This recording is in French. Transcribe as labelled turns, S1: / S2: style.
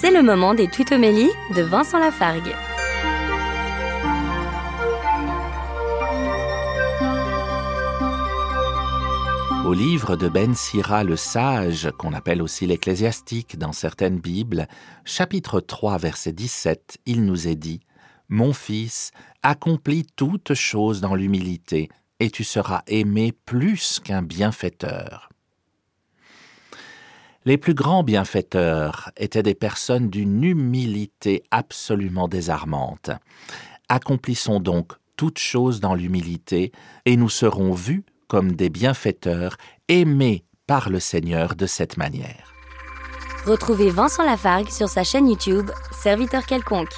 S1: C'est le moment des tutomélies de Vincent Lafargue.
S2: Au livre de Ben Sira le sage, qu'on appelle aussi l'ecclésiastique dans certaines Bibles, chapitre 3, verset 17, il nous est dit Mon fils, accomplis toutes choses dans l'humilité, et tu seras aimé plus qu'un bienfaiteur. Les plus grands bienfaiteurs étaient des personnes d'une humilité absolument désarmante. Accomplissons donc toutes choses dans l'humilité, et nous serons vus comme des bienfaiteurs aimés par le Seigneur de cette manière.
S1: Retrouvez Vincent Lafargue sur sa chaîne YouTube, Serviteur quelconque.